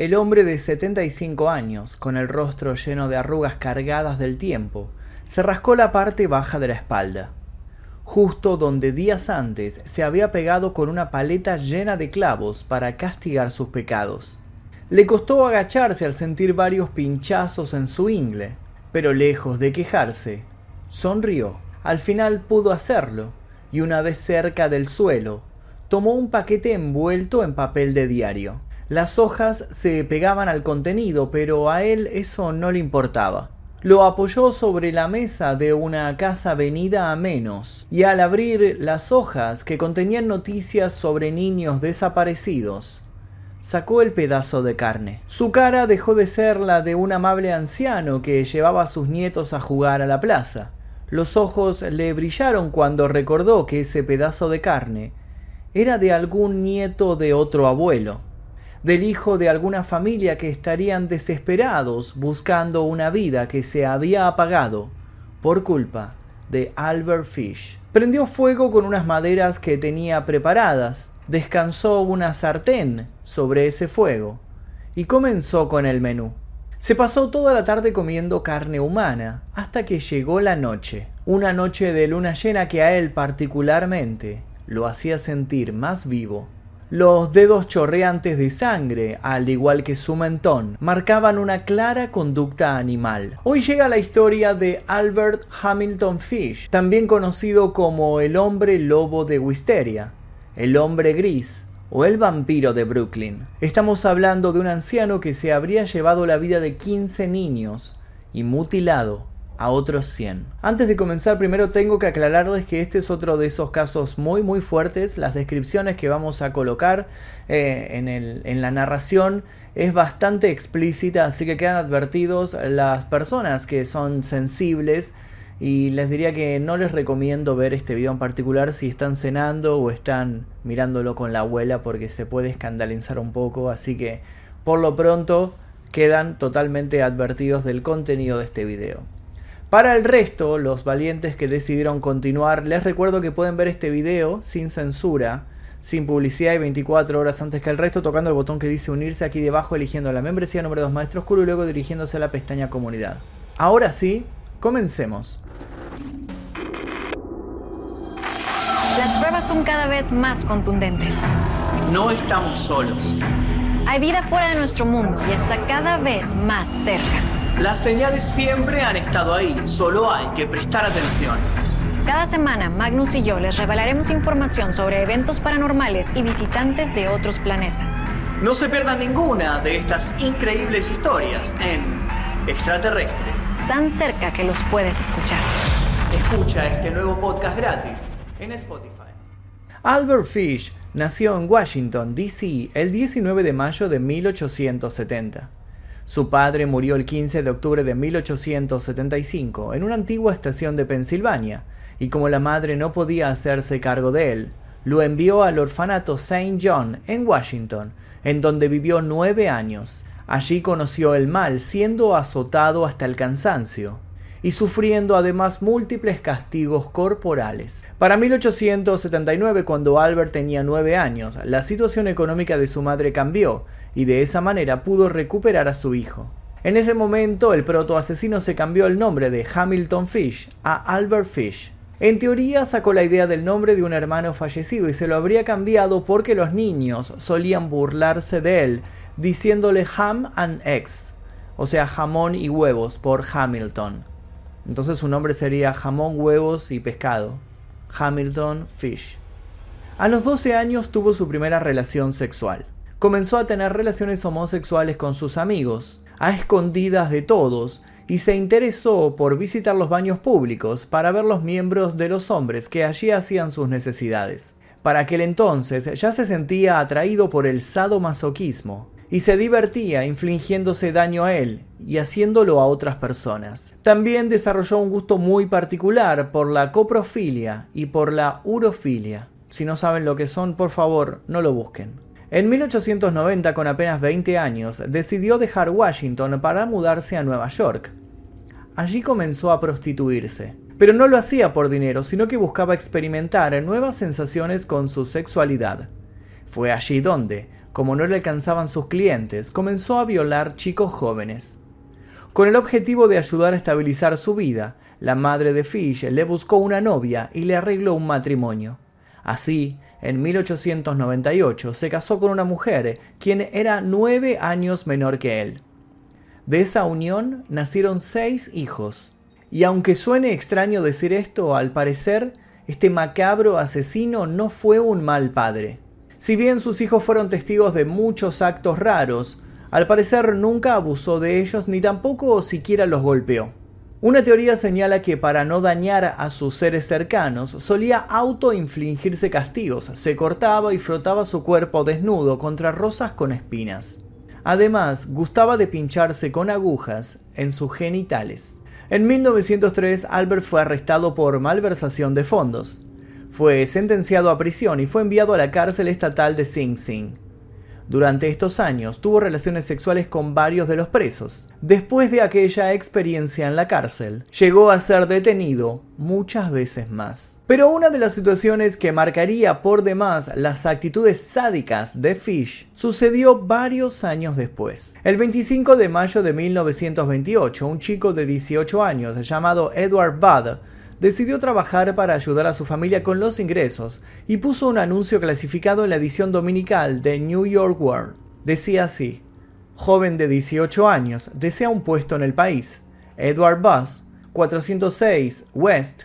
El hombre de 75 años, con el rostro lleno de arrugas cargadas del tiempo, se rascó la parte baja de la espalda, justo donde días antes se había pegado con una paleta llena de clavos para castigar sus pecados. Le costó agacharse al sentir varios pinchazos en su ingle, pero lejos de quejarse, sonrió. Al final pudo hacerlo, y una vez cerca del suelo, tomó un paquete envuelto en papel de diario. Las hojas se pegaban al contenido, pero a él eso no le importaba. Lo apoyó sobre la mesa de una casa venida a menos, y al abrir las hojas que contenían noticias sobre niños desaparecidos, sacó el pedazo de carne. Su cara dejó de ser la de un amable anciano que llevaba a sus nietos a jugar a la plaza. Los ojos le brillaron cuando recordó que ese pedazo de carne era de algún nieto de otro abuelo del hijo de alguna familia que estarían desesperados buscando una vida que se había apagado por culpa de Albert Fish. Prendió fuego con unas maderas que tenía preparadas, descansó una sartén sobre ese fuego y comenzó con el menú. Se pasó toda la tarde comiendo carne humana hasta que llegó la noche, una noche de luna llena que a él particularmente lo hacía sentir más vivo los dedos chorreantes de sangre, al igual que su mentón, marcaban una clara conducta animal. Hoy llega la historia de Albert Hamilton Fish, también conocido como el hombre lobo de Wisteria, el hombre gris o el vampiro de Brooklyn. Estamos hablando de un anciano que se habría llevado la vida de 15 niños y mutilado a otros 100. Antes de comenzar, primero tengo que aclararles que este es otro de esos casos muy muy fuertes. Las descripciones que vamos a colocar eh, en, en la narración es bastante explícita, así que quedan advertidos las personas que son sensibles. Y les diría que no les recomiendo ver este video en particular si están cenando o están mirándolo con la abuela porque se puede escandalizar un poco. Así que por lo pronto quedan totalmente advertidos del contenido de este video. Para el resto, los valientes que decidieron continuar, les recuerdo que pueden ver este video sin censura, sin publicidad y 24 horas antes que el resto, tocando el botón que dice unirse aquí debajo, eligiendo la membresía número 2 Maestro Oscuro y luego dirigiéndose a la pestaña comunidad. Ahora sí, comencemos. Las pruebas son cada vez más contundentes. No estamos solos. Hay vida fuera de nuestro mundo y está cada vez más cerca. Las señales siempre han estado ahí, solo hay que prestar atención. Cada semana, Magnus y yo les revelaremos información sobre eventos paranormales y visitantes de otros planetas. No se pierdan ninguna de estas increíbles historias en Extraterrestres. Tan cerca que los puedes escuchar. Escucha este nuevo podcast gratis en Spotify. Albert Fish nació en Washington, D.C. el 19 de mayo de 1870. Su padre murió el 15 de octubre de 1875 en una antigua estación de Pensilvania, y como la madre no podía hacerse cargo de él, lo envió al orfanato St. John en Washington, en donde vivió nueve años. Allí conoció el mal, siendo azotado hasta el cansancio y sufriendo además múltiples castigos corporales. Para 1879, cuando Albert tenía nueve años, la situación económica de su madre cambió y de esa manera pudo recuperar a su hijo. En ese momento, el protoasesino se cambió el nombre de Hamilton Fish a Albert Fish. En teoría sacó la idea del nombre de un hermano fallecido y se lo habría cambiado porque los niños solían burlarse de él, diciéndole ham and eggs, o sea, jamón y huevos por Hamilton. Entonces su nombre sería jamón, huevos y pescado. Hamilton Fish. A los 12 años tuvo su primera relación sexual. Comenzó a tener relaciones homosexuales con sus amigos, a escondidas de todos, y se interesó por visitar los baños públicos para ver los miembros de los hombres que allí hacían sus necesidades. Para aquel entonces ya se sentía atraído por el sadomasoquismo y se divertía infligiéndose daño a él y haciéndolo a otras personas. También desarrolló un gusto muy particular por la coprofilia y por la urofilia. Si no saben lo que son, por favor, no lo busquen. En 1890, con apenas 20 años, decidió dejar Washington para mudarse a Nueva York. Allí comenzó a prostituirse. Pero no lo hacía por dinero, sino que buscaba experimentar nuevas sensaciones con su sexualidad. Fue allí donde, Como no le alcanzaban sus clientes, comenzó a violar chicos jóvenes. Con el objetivo de ayudar a estabilizar su vida, la madre de Fish le buscó una novia y le arregló un matrimonio. Así, en 1898 se casó con una mujer quien era nueve años menor que él. De esa unión nacieron seis hijos. Y aunque suene extraño decir esto, al parecer, este macabro asesino no fue un mal padre. Si bien sus hijos fueron testigos de muchos actos raros, al parecer nunca abusó de ellos ni tampoco siquiera los golpeó. Una teoría señala que para no dañar a sus seres cercanos solía autoinfligirse castigos, se cortaba y frotaba su cuerpo desnudo contra rosas con espinas. Además, gustaba de pincharse con agujas en sus genitales. En 1903, Albert fue arrestado por malversación de fondos. Fue sentenciado a prisión y fue enviado a la cárcel estatal de Sing Sing. Durante estos años tuvo relaciones sexuales con varios de los presos. Después de aquella experiencia en la cárcel, llegó a ser detenido muchas veces más. Pero una de las situaciones que marcaría por demás las actitudes sádicas de Fish sucedió varios años después. El 25 de mayo de 1928, un chico de 18 años llamado Edward Budd decidió trabajar para ayudar a su familia con los ingresos y puso un anuncio clasificado en la edición dominical de New York World. Decía así, joven de 18 años, desea un puesto en el país. Edward Buzz, 406 West,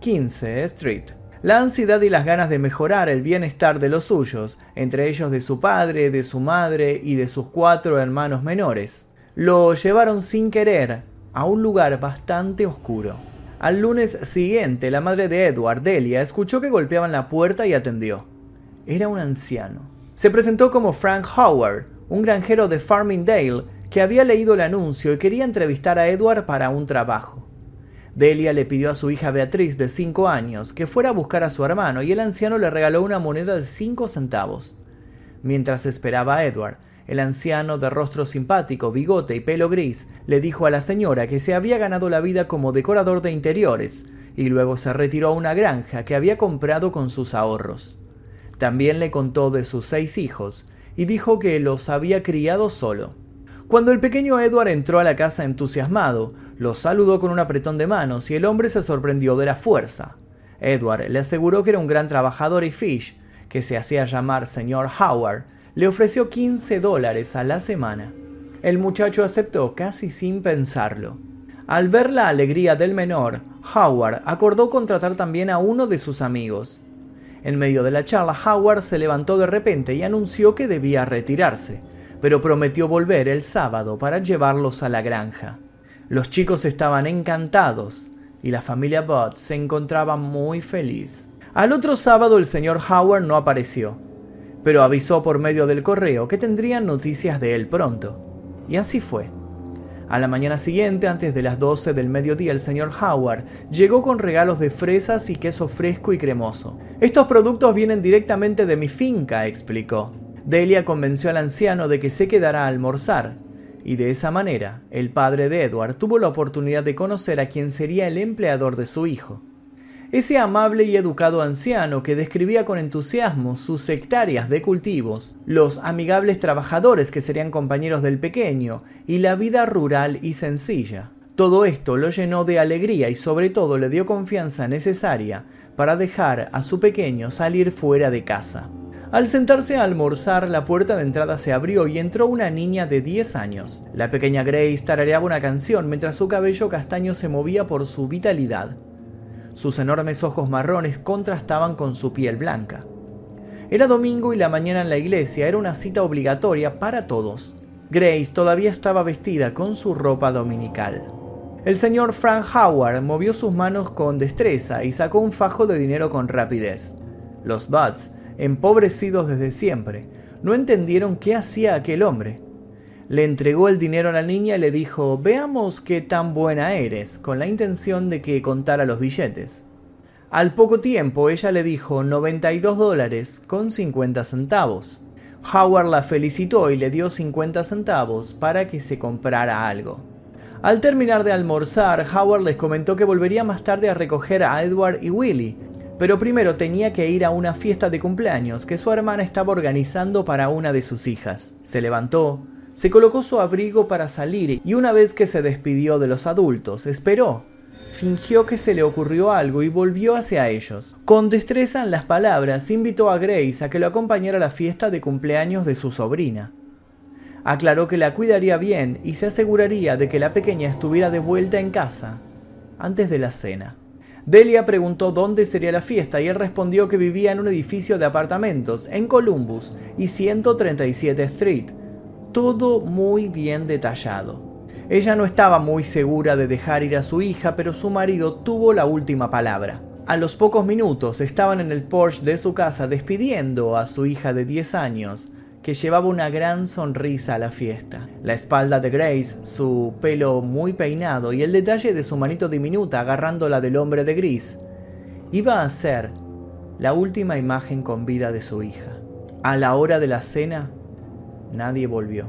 15 Street. La ansiedad y las ganas de mejorar el bienestar de los suyos, entre ellos de su padre, de su madre y de sus cuatro hermanos menores, lo llevaron sin querer a un lugar bastante oscuro. Al lunes siguiente, la madre de Edward, Delia, escuchó que golpeaban la puerta y atendió. Era un anciano. Se presentó como Frank Howard, un granjero de Farmingdale que había leído el anuncio y quería entrevistar a Edward para un trabajo. Delia le pidió a su hija Beatriz, de 5 años, que fuera a buscar a su hermano y el anciano le regaló una moneda de 5 centavos. Mientras esperaba a Edward, el anciano, de rostro simpático, bigote y pelo gris, le dijo a la señora que se había ganado la vida como decorador de interiores, y luego se retiró a una granja que había comprado con sus ahorros. También le contó de sus seis hijos, y dijo que los había criado solo. Cuando el pequeño Edward entró a la casa entusiasmado, lo saludó con un apretón de manos y el hombre se sorprendió de la fuerza. Edward le aseguró que era un gran trabajador y Fish, que se hacía llamar señor Howard, le ofreció 15 dólares a la semana. El muchacho aceptó casi sin pensarlo. Al ver la alegría del menor, Howard acordó contratar también a uno de sus amigos. En medio de la charla, Howard se levantó de repente y anunció que debía retirarse, pero prometió volver el sábado para llevarlos a la granja. Los chicos estaban encantados y la familia Budd se encontraba muy feliz. Al otro sábado el señor Howard no apareció pero avisó por medio del correo que tendrían noticias de él pronto. Y así fue. A la mañana siguiente, antes de las 12 del mediodía, el señor Howard llegó con regalos de fresas y queso fresco y cremoso. Estos productos vienen directamente de mi finca, explicó. Delia convenció al anciano de que se quedara a almorzar, y de esa manera, el padre de Edward tuvo la oportunidad de conocer a quien sería el empleador de su hijo ese amable y educado anciano que describía con entusiasmo sus hectáreas de cultivos, los amigables trabajadores que serían compañeros del pequeño y la vida rural y sencilla. Todo esto lo llenó de alegría y sobre todo le dio confianza necesaria para dejar a su pequeño salir fuera de casa. Al sentarse a almorzar, la puerta de entrada se abrió y entró una niña de 10 años. La pequeña Grace tarareaba una canción mientras su cabello castaño se movía por su vitalidad. Sus enormes ojos marrones contrastaban con su piel blanca. Era domingo y la mañana en la iglesia era una cita obligatoria para todos. Grace todavía estaba vestida con su ropa dominical. El señor Frank Howard movió sus manos con destreza y sacó un fajo de dinero con rapidez. Los Buds, empobrecidos desde siempre, no entendieron qué hacía aquel hombre le entregó el dinero a la niña y le dijo, veamos qué tan buena eres, con la intención de que contara los billetes. Al poco tiempo ella le dijo 92 dólares con 50 centavos. Howard la felicitó y le dio 50 centavos para que se comprara algo. Al terminar de almorzar, Howard les comentó que volvería más tarde a recoger a Edward y Willie, pero primero tenía que ir a una fiesta de cumpleaños que su hermana estaba organizando para una de sus hijas. Se levantó, se colocó su abrigo para salir y una vez que se despidió de los adultos, esperó. Fingió que se le ocurrió algo y volvió hacia ellos. Con destreza en las palabras, invitó a Grace a que lo acompañara a la fiesta de cumpleaños de su sobrina. Aclaró que la cuidaría bien y se aseguraría de que la pequeña estuviera de vuelta en casa antes de la cena. Delia preguntó dónde sería la fiesta y él respondió que vivía en un edificio de apartamentos en Columbus y 137 Street, todo muy bien detallado. Ella no estaba muy segura de dejar ir a su hija, pero su marido tuvo la última palabra. A los pocos minutos estaban en el porche de su casa despidiendo a su hija de 10 años, que llevaba una gran sonrisa a la fiesta. La espalda de Grace, su pelo muy peinado y el detalle de su manito diminuta agarrándola del hombre de gris, iba a ser la última imagen con vida de su hija. A la hora de la cena, nadie volvió.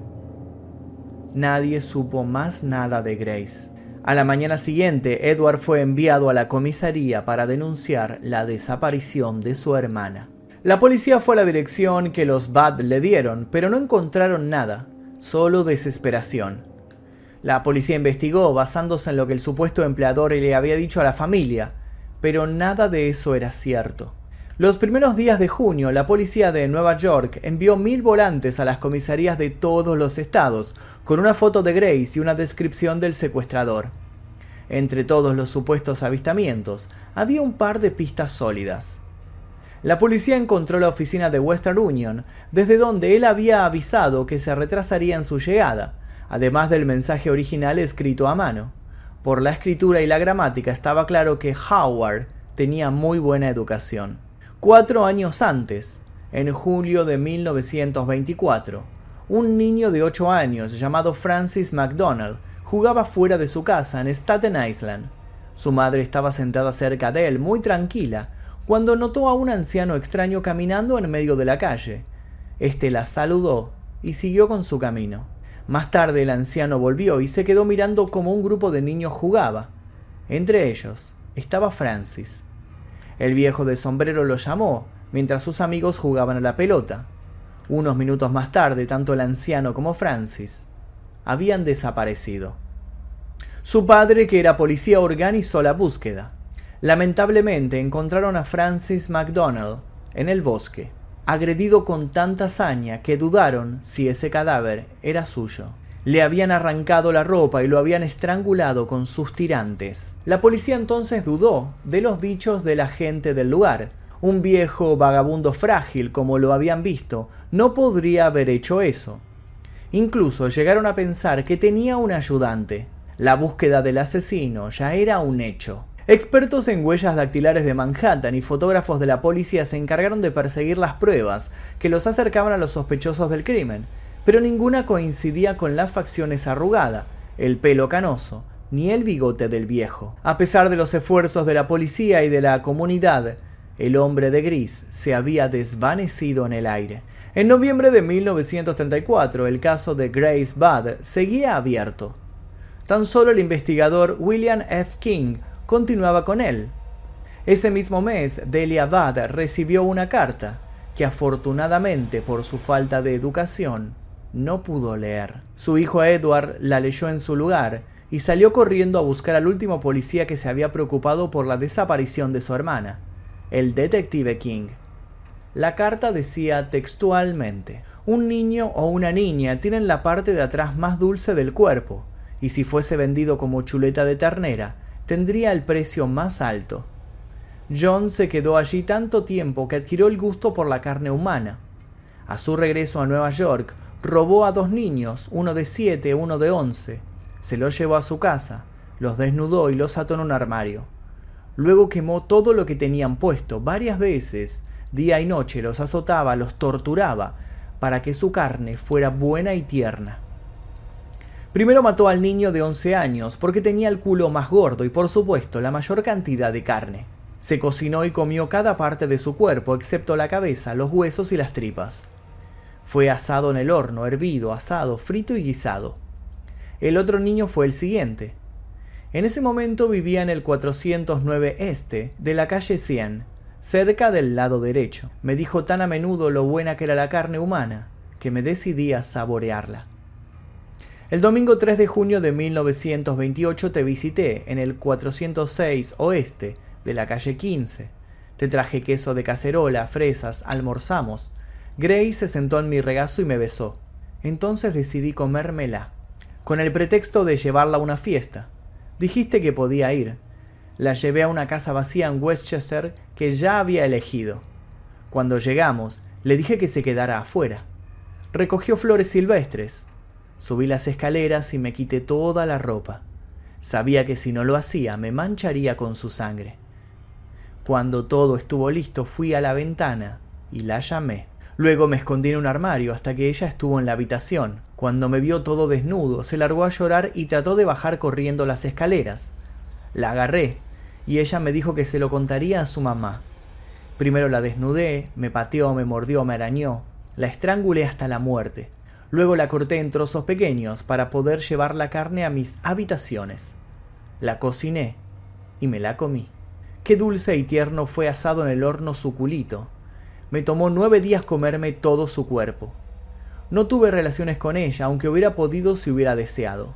Nadie supo más nada de Grace. A la mañana siguiente, Edward fue enviado a la comisaría para denunciar la desaparición de su hermana. La policía fue a la dirección que los Bad le dieron, pero no encontraron nada, solo desesperación. La policía investigó basándose en lo que el supuesto empleador le había dicho a la familia, pero nada de eso era cierto. Los primeros días de junio, la policía de Nueva York envió mil volantes a las comisarías de todos los estados, con una foto de Grace y una descripción del secuestrador. Entre todos los supuestos avistamientos, había un par de pistas sólidas. La policía encontró la oficina de Western Union, desde donde él había avisado que se retrasaría en su llegada, además del mensaje original escrito a mano. Por la escritura y la gramática estaba claro que Howard tenía muy buena educación. Cuatro años antes, en julio de 1924, un niño de ocho años llamado Francis McDonald jugaba fuera de su casa en Staten Island. Su madre estaba sentada cerca de él, muy tranquila, cuando notó a un anciano extraño caminando en medio de la calle. Este la saludó y siguió con su camino. Más tarde el anciano volvió y se quedó mirando como un grupo de niños jugaba. Entre ellos estaba Francis. El viejo de sombrero lo llamó, mientras sus amigos jugaban a la pelota. Unos minutos más tarde, tanto el anciano como Francis habían desaparecido. Su padre, que era policía, organizó la búsqueda. Lamentablemente encontraron a Francis MacDonald en el bosque, agredido con tanta hazaña que dudaron si ese cadáver era suyo. Le habían arrancado la ropa y lo habían estrangulado con sus tirantes. La policía entonces dudó de los dichos de la gente del lugar. Un viejo vagabundo frágil, como lo habían visto, no podría haber hecho eso. Incluso llegaron a pensar que tenía un ayudante. La búsqueda del asesino ya era un hecho. Expertos en huellas dactilares de Manhattan y fotógrafos de la policía se encargaron de perseguir las pruebas que los acercaban a los sospechosos del crimen pero ninguna coincidía con las facciones arrugada, el pelo canoso, ni el bigote del viejo. A pesar de los esfuerzos de la policía y de la comunidad, el hombre de gris se había desvanecido en el aire. En noviembre de 1934, el caso de Grace Budd seguía abierto. Tan solo el investigador William F. King continuaba con él. Ese mismo mes, Delia Budd recibió una carta que afortunadamente por su falta de educación no pudo leer. Su hijo Edward la leyó en su lugar y salió corriendo a buscar al último policía que se había preocupado por la desaparición de su hermana, el detective King. La carta decía textualmente, un niño o una niña tienen la parte de atrás más dulce del cuerpo, y si fuese vendido como chuleta de ternera, tendría el precio más alto. John se quedó allí tanto tiempo que adquirió el gusto por la carne humana. A su regreso a Nueva York, robó a dos niños, uno de siete, uno de once. Se los llevó a su casa, los desnudó y los ató en un armario. Luego quemó todo lo que tenían puesto varias veces, día y noche los azotaba, los torturaba, para que su carne fuera buena y tierna. Primero mató al niño de once años porque tenía el culo más gordo y por supuesto la mayor cantidad de carne. Se cocinó y comió cada parte de su cuerpo excepto la cabeza, los huesos y las tripas. Fue asado en el horno, hervido, asado, frito y guisado. El otro niño fue el siguiente. En ese momento vivía en el 409 este de la calle 100, cerca del lado derecho. Me dijo tan a menudo lo buena que era la carne humana, que me decidí a saborearla. El domingo 3 de junio de 1928 te visité en el 406 oeste de la calle 15. Te traje queso de cacerola, fresas, almorzamos. Grace se sentó en mi regazo y me besó. Entonces decidí comérmela, con el pretexto de llevarla a una fiesta. Dijiste que podía ir. La llevé a una casa vacía en Westchester que ya había elegido. Cuando llegamos, le dije que se quedara afuera. Recogió flores silvestres. Subí las escaleras y me quité toda la ropa. Sabía que si no lo hacía me mancharía con su sangre. Cuando todo estuvo listo fui a la ventana y la llamé. Luego me escondí en un armario hasta que ella estuvo en la habitación. Cuando me vio todo desnudo, se largó a llorar y trató de bajar corriendo las escaleras. La agarré y ella me dijo que se lo contaría a su mamá. Primero la desnudé, me pateó, me mordió, me arañó, la estrangulé hasta la muerte. Luego la corté en trozos pequeños para poder llevar la carne a mis habitaciones. La cociné y me la comí. Qué dulce y tierno fue asado en el horno suculito. Me tomó nueve días comerme todo su cuerpo. No tuve relaciones con ella, aunque hubiera podido si hubiera deseado.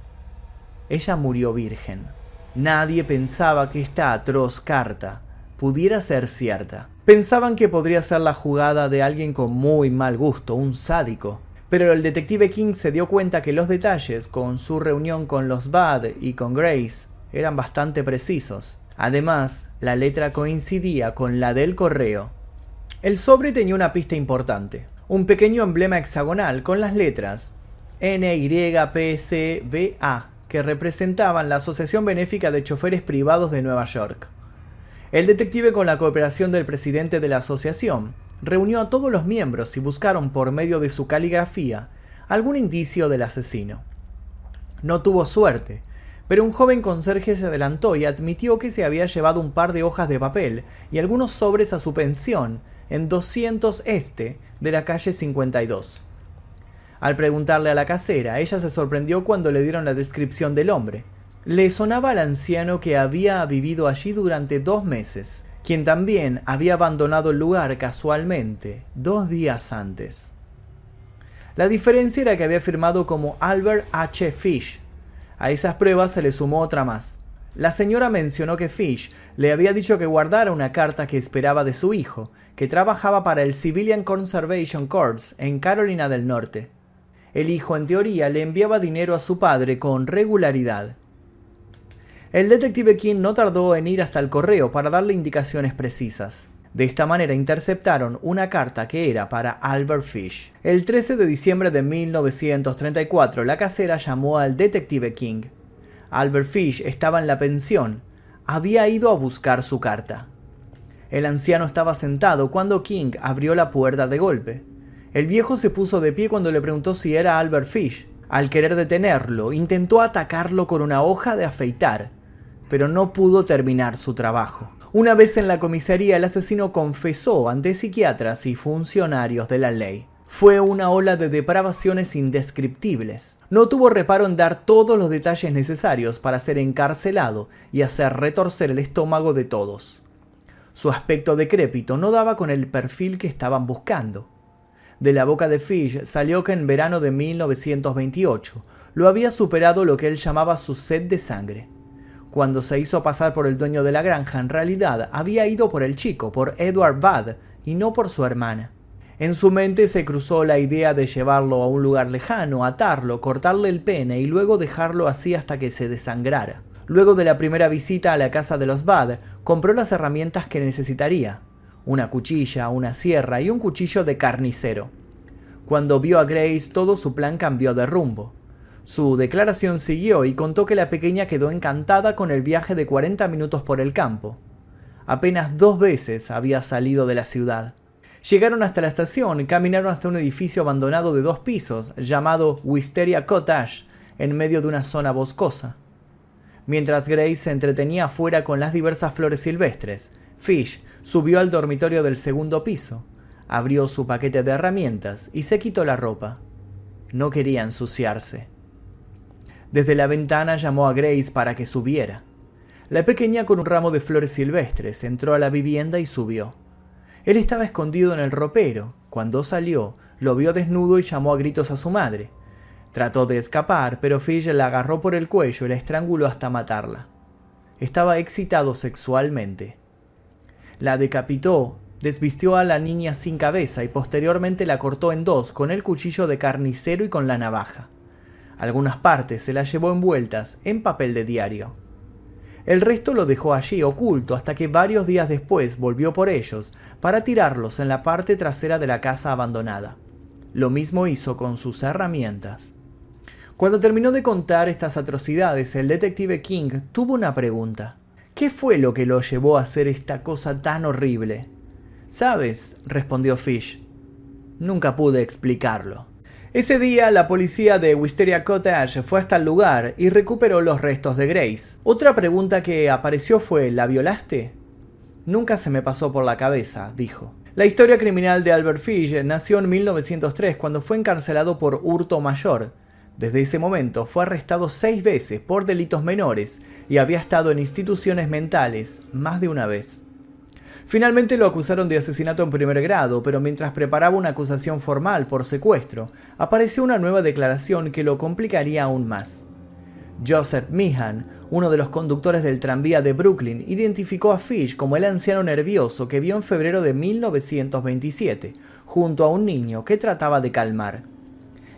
Ella murió virgen. Nadie pensaba que esta atroz carta pudiera ser cierta. Pensaban que podría ser la jugada de alguien con muy mal gusto, un sádico. Pero el detective King se dio cuenta que los detalles con su reunión con los Bad y con Grace eran bastante precisos. Además, la letra coincidía con la del correo. El sobre tenía una pista importante, un pequeño emblema hexagonal con las letras NYPCBA que representaban la Asociación Benéfica de Choferes Privados de Nueva York. El detective, con la cooperación del presidente de la asociación, reunió a todos los miembros y buscaron por medio de su caligrafía algún indicio del asesino. No tuvo suerte, pero un joven conserje se adelantó y admitió que se había llevado un par de hojas de papel y algunos sobres a su pensión en 200 este de la calle 52. Al preguntarle a la casera, ella se sorprendió cuando le dieron la descripción del hombre. Le sonaba al anciano que había vivido allí durante dos meses, quien también había abandonado el lugar casualmente dos días antes. La diferencia era que había firmado como Albert H. Fish. A esas pruebas se le sumó otra más. La señora mencionó que Fish le había dicho que guardara una carta que esperaba de su hijo, que trabajaba para el Civilian Conservation Corps en Carolina del Norte. El hijo, en teoría, le enviaba dinero a su padre con regularidad. El detective King no tardó en ir hasta el correo para darle indicaciones precisas. De esta manera interceptaron una carta que era para Albert Fish. El 13 de diciembre de 1934, la casera llamó al detective King. Albert Fish estaba en la pensión. Había ido a buscar su carta. El anciano estaba sentado cuando King abrió la puerta de golpe. El viejo se puso de pie cuando le preguntó si era Albert Fish. Al querer detenerlo, intentó atacarlo con una hoja de afeitar, pero no pudo terminar su trabajo. Una vez en la comisaría, el asesino confesó ante psiquiatras y funcionarios de la ley. Fue una ola de depravaciones indescriptibles. No tuvo reparo en dar todos los detalles necesarios para ser encarcelado y hacer retorcer el estómago de todos. Su aspecto decrépito no daba con el perfil que estaban buscando. De la boca de Fish salió que en verano de 1928 lo había superado lo que él llamaba su sed de sangre. Cuando se hizo pasar por el dueño de la granja, en realidad había ido por el chico, por Edward Budd, y no por su hermana. En su mente se cruzó la idea de llevarlo a un lugar lejano, atarlo, cortarle el pene y luego dejarlo así hasta que se desangrara. Luego de la primera visita a la casa de los Bad, compró las herramientas que necesitaría, una cuchilla, una sierra y un cuchillo de carnicero. Cuando vio a Grace todo su plan cambió de rumbo. Su declaración siguió y contó que la pequeña quedó encantada con el viaje de 40 minutos por el campo. Apenas dos veces había salido de la ciudad. Llegaron hasta la estación y caminaron hasta un edificio abandonado de dos pisos llamado Wisteria Cottage, en medio de una zona boscosa. Mientras Grace se entretenía afuera con las diversas flores silvestres, Fish subió al dormitorio del segundo piso, abrió su paquete de herramientas y se quitó la ropa. No quería ensuciarse. Desde la ventana llamó a Grace para que subiera. La pequeña con un ramo de flores silvestres entró a la vivienda y subió. Él estaba escondido en el ropero. Cuando salió, lo vio desnudo y llamó a gritos a su madre. Trató de escapar, pero Fish la agarró por el cuello y la estranguló hasta matarla. Estaba excitado sexualmente. La decapitó, desvistió a la niña sin cabeza y posteriormente la cortó en dos con el cuchillo de carnicero y con la navaja. Algunas partes se las llevó envueltas en papel de diario. El resto lo dejó allí oculto hasta que varios días después volvió por ellos para tirarlos en la parte trasera de la casa abandonada. Lo mismo hizo con sus herramientas. Cuando terminó de contar estas atrocidades, el detective King tuvo una pregunta. ¿Qué fue lo que lo llevó a hacer esta cosa tan horrible? Sabes, respondió Fish. Nunca pude explicarlo. Ese día la policía de Wisteria Cottage fue hasta el lugar y recuperó los restos de Grace. Otra pregunta que apareció fue ¿la violaste? Nunca se me pasó por la cabeza, dijo. La historia criminal de Albert Fish nació en 1903 cuando fue encarcelado por hurto mayor desde ese momento fue arrestado seis veces por delitos menores y había estado en instituciones mentales más de una vez. Finalmente lo acusaron de asesinato en primer grado, pero mientras preparaba una acusación formal por secuestro, apareció una nueva declaración que lo complicaría aún más. Joseph Meehan, uno de los conductores del tranvía de Brooklyn, identificó a Fish como el anciano nervioso que vio en febrero de 1927, junto a un niño que trataba de calmar.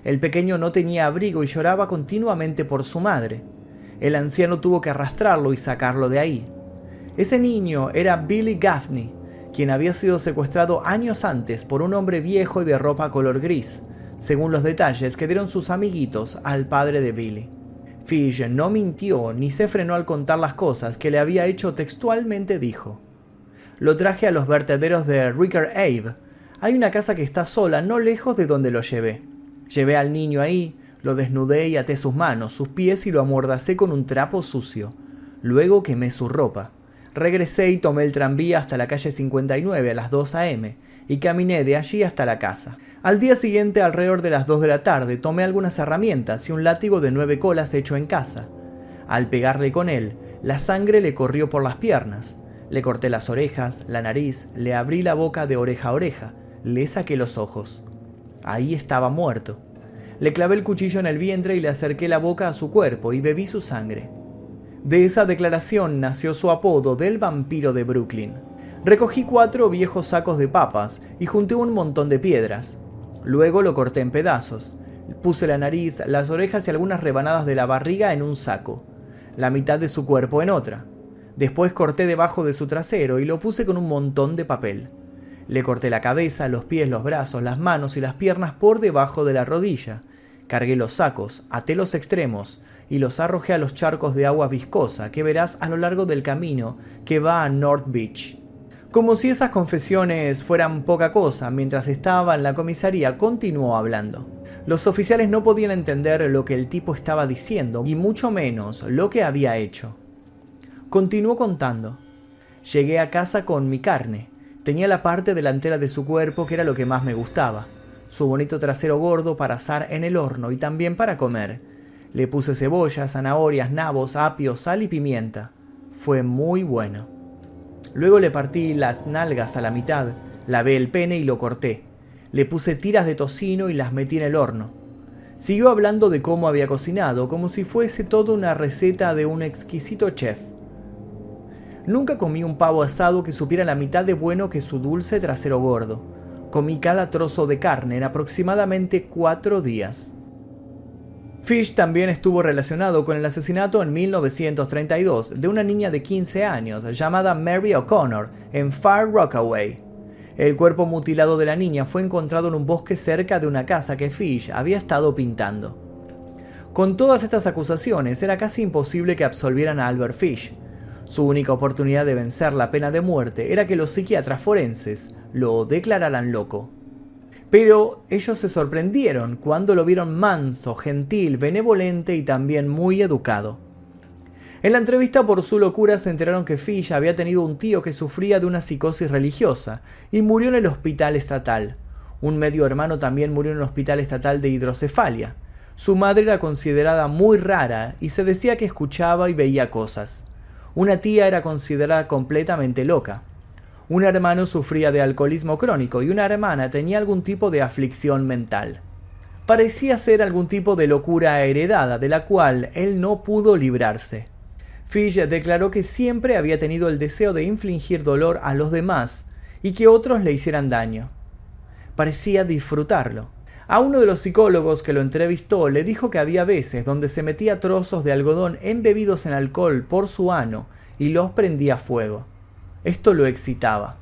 El pequeño no tenía abrigo y lloraba continuamente por su madre. El anciano tuvo que arrastrarlo y sacarlo de ahí. Ese niño era Billy Gaffney, quien había sido secuestrado años antes por un hombre viejo y de ropa color gris, según los detalles que dieron sus amiguitos al padre de Billy. Fish no mintió ni se frenó al contar las cosas que le había hecho textualmente dijo. Lo traje a los vertederos de Ricker Abe. Hay una casa que está sola no lejos de donde lo llevé. Llevé al niño ahí, lo desnudé y até sus manos, sus pies y lo amordacé con un trapo sucio. Luego quemé su ropa. Regresé y tomé el tranvía hasta la calle 59 a las 2 a.m. y caminé de allí hasta la casa. Al día siguiente, alrededor de las 2 de la tarde, tomé algunas herramientas y un látigo de nueve colas hecho en casa. Al pegarle con él, la sangre le corrió por las piernas. Le corté las orejas, la nariz, le abrí la boca de oreja a oreja, le saqué los ojos. Ahí estaba muerto. Le clavé el cuchillo en el vientre y le acerqué la boca a su cuerpo y bebí su sangre. De esa declaración nació su apodo del vampiro de Brooklyn. Recogí cuatro viejos sacos de papas y junté un montón de piedras. Luego lo corté en pedazos. Puse la nariz, las orejas y algunas rebanadas de la barriga en un saco, la mitad de su cuerpo en otra. Después corté debajo de su trasero y lo puse con un montón de papel. Le corté la cabeza, los pies, los brazos, las manos y las piernas por debajo de la rodilla. Cargué los sacos, até los extremos y los arrojé a los charcos de agua viscosa que verás a lo largo del camino que va a North Beach. Como si esas confesiones fueran poca cosa, mientras estaba en la comisaría continuó hablando. Los oficiales no podían entender lo que el tipo estaba diciendo, y mucho menos lo que había hecho. Continuó contando. Llegué a casa con mi carne, Tenía la parte delantera de su cuerpo que era lo que más me gustaba, su bonito trasero gordo para asar en el horno y también para comer. Le puse cebollas, zanahorias, nabos, apio, sal y pimienta. Fue muy bueno. Luego le partí las nalgas a la mitad, lavé el pene y lo corté. Le puse tiras de tocino y las metí en el horno. Siguió hablando de cómo había cocinado, como si fuese toda una receta de un exquisito chef. Nunca comí un pavo asado que supiera la mitad de bueno que su dulce trasero gordo. Comí cada trozo de carne en aproximadamente cuatro días. Fish también estuvo relacionado con el asesinato en 1932 de una niña de 15 años llamada Mary O'Connor en Far Rockaway. El cuerpo mutilado de la niña fue encontrado en un bosque cerca de una casa que Fish había estado pintando. Con todas estas acusaciones era casi imposible que absolvieran a Albert Fish, su única oportunidad de vencer la pena de muerte era que los psiquiatras forenses lo declararan loco. Pero ellos se sorprendieron cuando lo vieron manso, gentil, benevolente y también muy educado. En la entrevista por su locura se enteraron que Fish había tenido un tío que sufría de una psicosis religiosa y murió en el hospital estatal. Un medio hermano también murió en el hospital estatal de hidrocefalia. Su madre era considerada muy rara y se decía que escuchaba y veía cosas. Una tía era considerada completamente loca. Un hermano sufría de alcoholismo crónico y una hermana tenía algún tipo de aflicción mental. Parecía ser algún tipo de locura heredada de la cual él no pudo librarse. Fish declaró que siempre había tenido el deseo de infligir dolor a los demás y que otros le hicieran daño. Parecía disfrutarlo. A uno de los psicólogos que lo entrevistó le dijo que había veces donde se metía trozos de algodón embebidos en alcohol por su ano y los prendía fuego. Esto lo excitaba.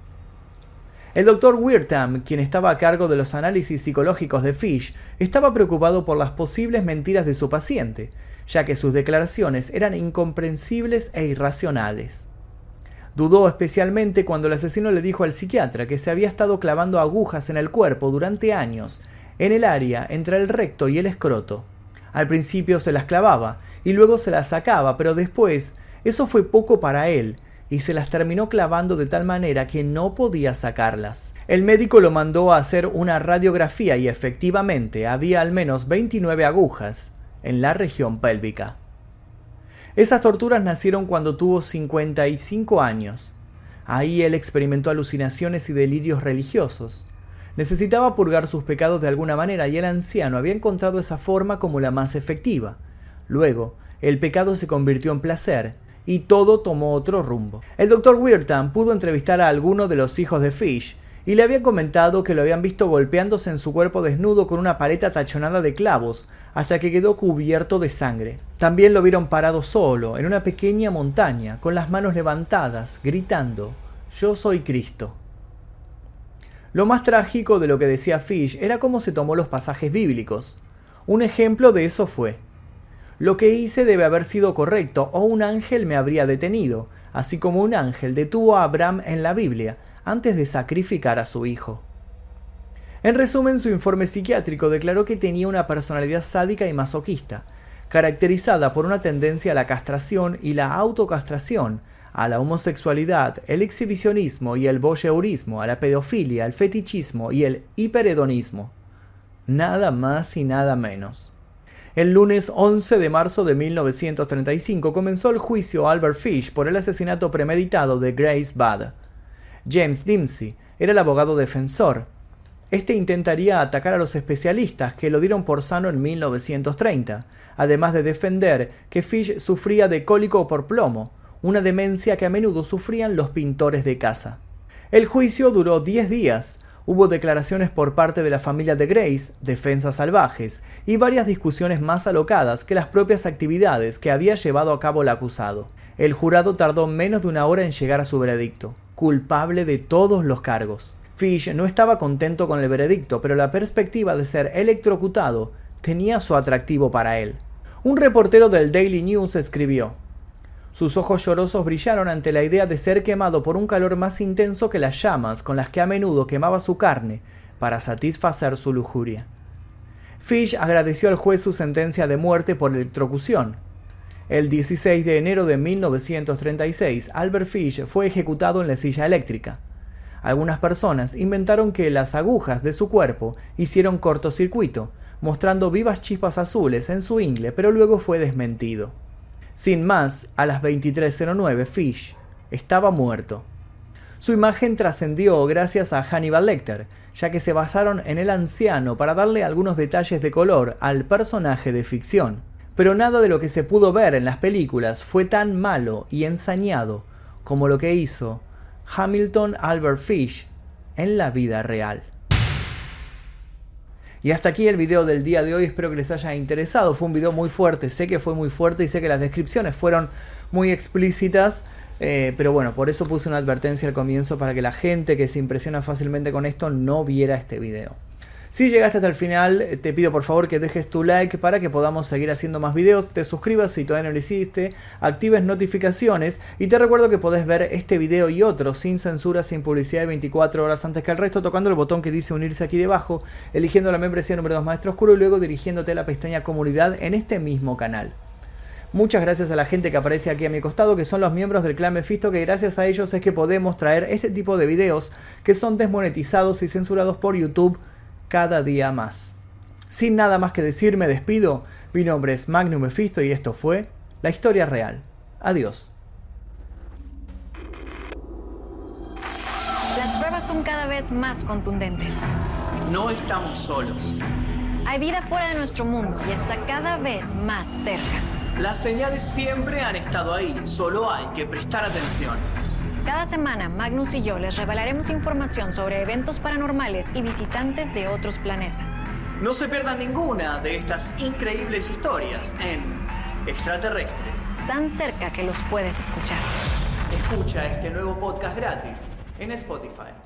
El doctor Wirtam, quien estaba a cargo de los análisis psicológicos de Fish, estaba preocupado por las posibles mentiras de su paciente, ya que sus declaraciones eran incomprensibles e irracionales. Dudó especialmente cuando el asesino le dijo al psiquiatra que se había estado clavando agujas en el cuerpo durante años en el área entre el recto y el escroto. Al principio se las clavaba y luego se las sacaba, pero después eso fue poco para él y se las terminó clavando de tal manera que no podía sacarlas. El médico lo mandó a hacer una radiografía y efectivamente había al menos 29 agujas en la región pélvica. Esas torturas nacieron cuando tuvo 55 años. Ahí él experimentó alucinaciones y delirios religiosos. Necesitaba purgar sus pecados de alguna manera y el anciano había encontrado esa forma como la más efectiva. Luego, el pecado se convirtió en placer y todo tomó otro rumbo. El doctor Wirtan pudo entrevistar a alguno de los hijos de Fish y le había comentado que lo habían visto golpeándose en su cuerpo desnudo con una paleta tachonada de clavos hasta que quedó cubierto de sangre. También lo vieron parado solo en una pequeña montaña con las manos levantadas, gritando Yo soy Cristo. Lo más trágico de lo que decía Fish era cómo se tomó los pasajes bíblicos. Un ejemplo de eso fue, lo que hice debe haber sido correcto o un ángel me habría detenido, así como un ángel detuvo a Abraham en la Biblia antes de sacrificar a su hijo. En resumen, su informe psiquiátrico declaró que tenía una personalidad sádica y masoquista, caracterizada por una tendencia a la castración y la autocastración, a la homosexualidad, el exhibicionismo y el voyeurismo, a la pedofilia, el fetichismo y el hiperedonismo. Nada más y nada menos. El lunes 11 de marzo de 1935 comenzó el juicio a Albert Fish por el asesinato premeditado de Grace Budd. James Dempsey era el abogado defensor. Este intentaría atacar a los especialistas que lo dieron por sano en 1930, además de defender que Fish sufría de cólico por plomo, una demencia que a menudo sufrían los pintores de casa. El juicio duró 10 días. Hubo declaraciones por parte de la familia de Grace, defensas salvajes, y varias discusiones más alocadas que las propias actividades que había llevado a cabo el acusado. El jurado tardó menos de una hora en llegar a su veredicto, culpable de todos los cargos. Fish no estaba contento con el veredicto, pero la perspectiva de ser electrocutado tenía su atractivo para él. Un reportero del Daily News escribió, sus ojos llorosos brillaron ante la idea de ser quemado por un calor más intenso que las llamas con las que a menudo quemaba su carne para satisfacer su lujuria. Fish agradeció al juez su sentencia de muerte por electrocución. El 16 de enero de 1936, Albert Fish fue ejecutado en la silla eléctrica. Algunas personas inventaron que las agujas de su cuerpo hicieron cortocircuito, mostrando vivas chispas azules en su ingle, pero luego fue desmentido. Sin más, a las 23.09 Fish estaba muerto. Su imagen trascendió gracias a Hannibal Lecter, ya que se basaron en el anciano para darle algunos detalles de color al personaje de ficción. Pero nada de lo que se pudo ver en las películas fue tan malo y ensañado como lo que hizo Hamilton Albert Fish en la vida real. Y hasta aquí el video del día de hoy, espero que les haya interesado. Fue un video muy fuerte, sé que fue muy fuerte y sé que las descripciones fueron muy explícitas. Eh, pero bueno, por eso puse una advertencia al comienzo para que la gente que se impresiona fácilmente con esto no viera este video. Si llegaste hasta el final, te pido por favor que dejes tu like para que podamos seguir haciendo más videos, te suscribas si todavía no lo hiciste, actives notificaciones y te recuerdo que podés ver este video y otros sin censura, sin publicidad de 24 horas antes que el resto, tocando el botón que dice unirse aquí debajo, eligiendo la membresía número 2 Maestro Oscuro y luego dirigiéndote a la pestaña comunidad en este mismo canal. Muchas gracias a la gente que aparece aquí a mi costado, que son los miembros del clan Mephisto, que gracias a ellos es que podemos traer este tipo de videos que son desmonetizados y censurados por YouTube cada día más. Sin nada más que decir, me despido. Mi nombre es Magnum Mephisto y esto fue La Historia Real. Adiós. cada vez más contundentes. No estamos solos. Hay vida fuera de nuestro mundo y está cada vez más cerca. Las señales siempre han estado ahí, solo hay que prestar atención. Cada semana, Magnus y yo les revelaremos información sobre eventos paranormales y visitantes de otros planetas. No se pierdan ninguna de estas increíbles historias en Extraterrestres. Tan cerca que los puedes escuchar. Escucha este nuevo podcast gratis en Spotify.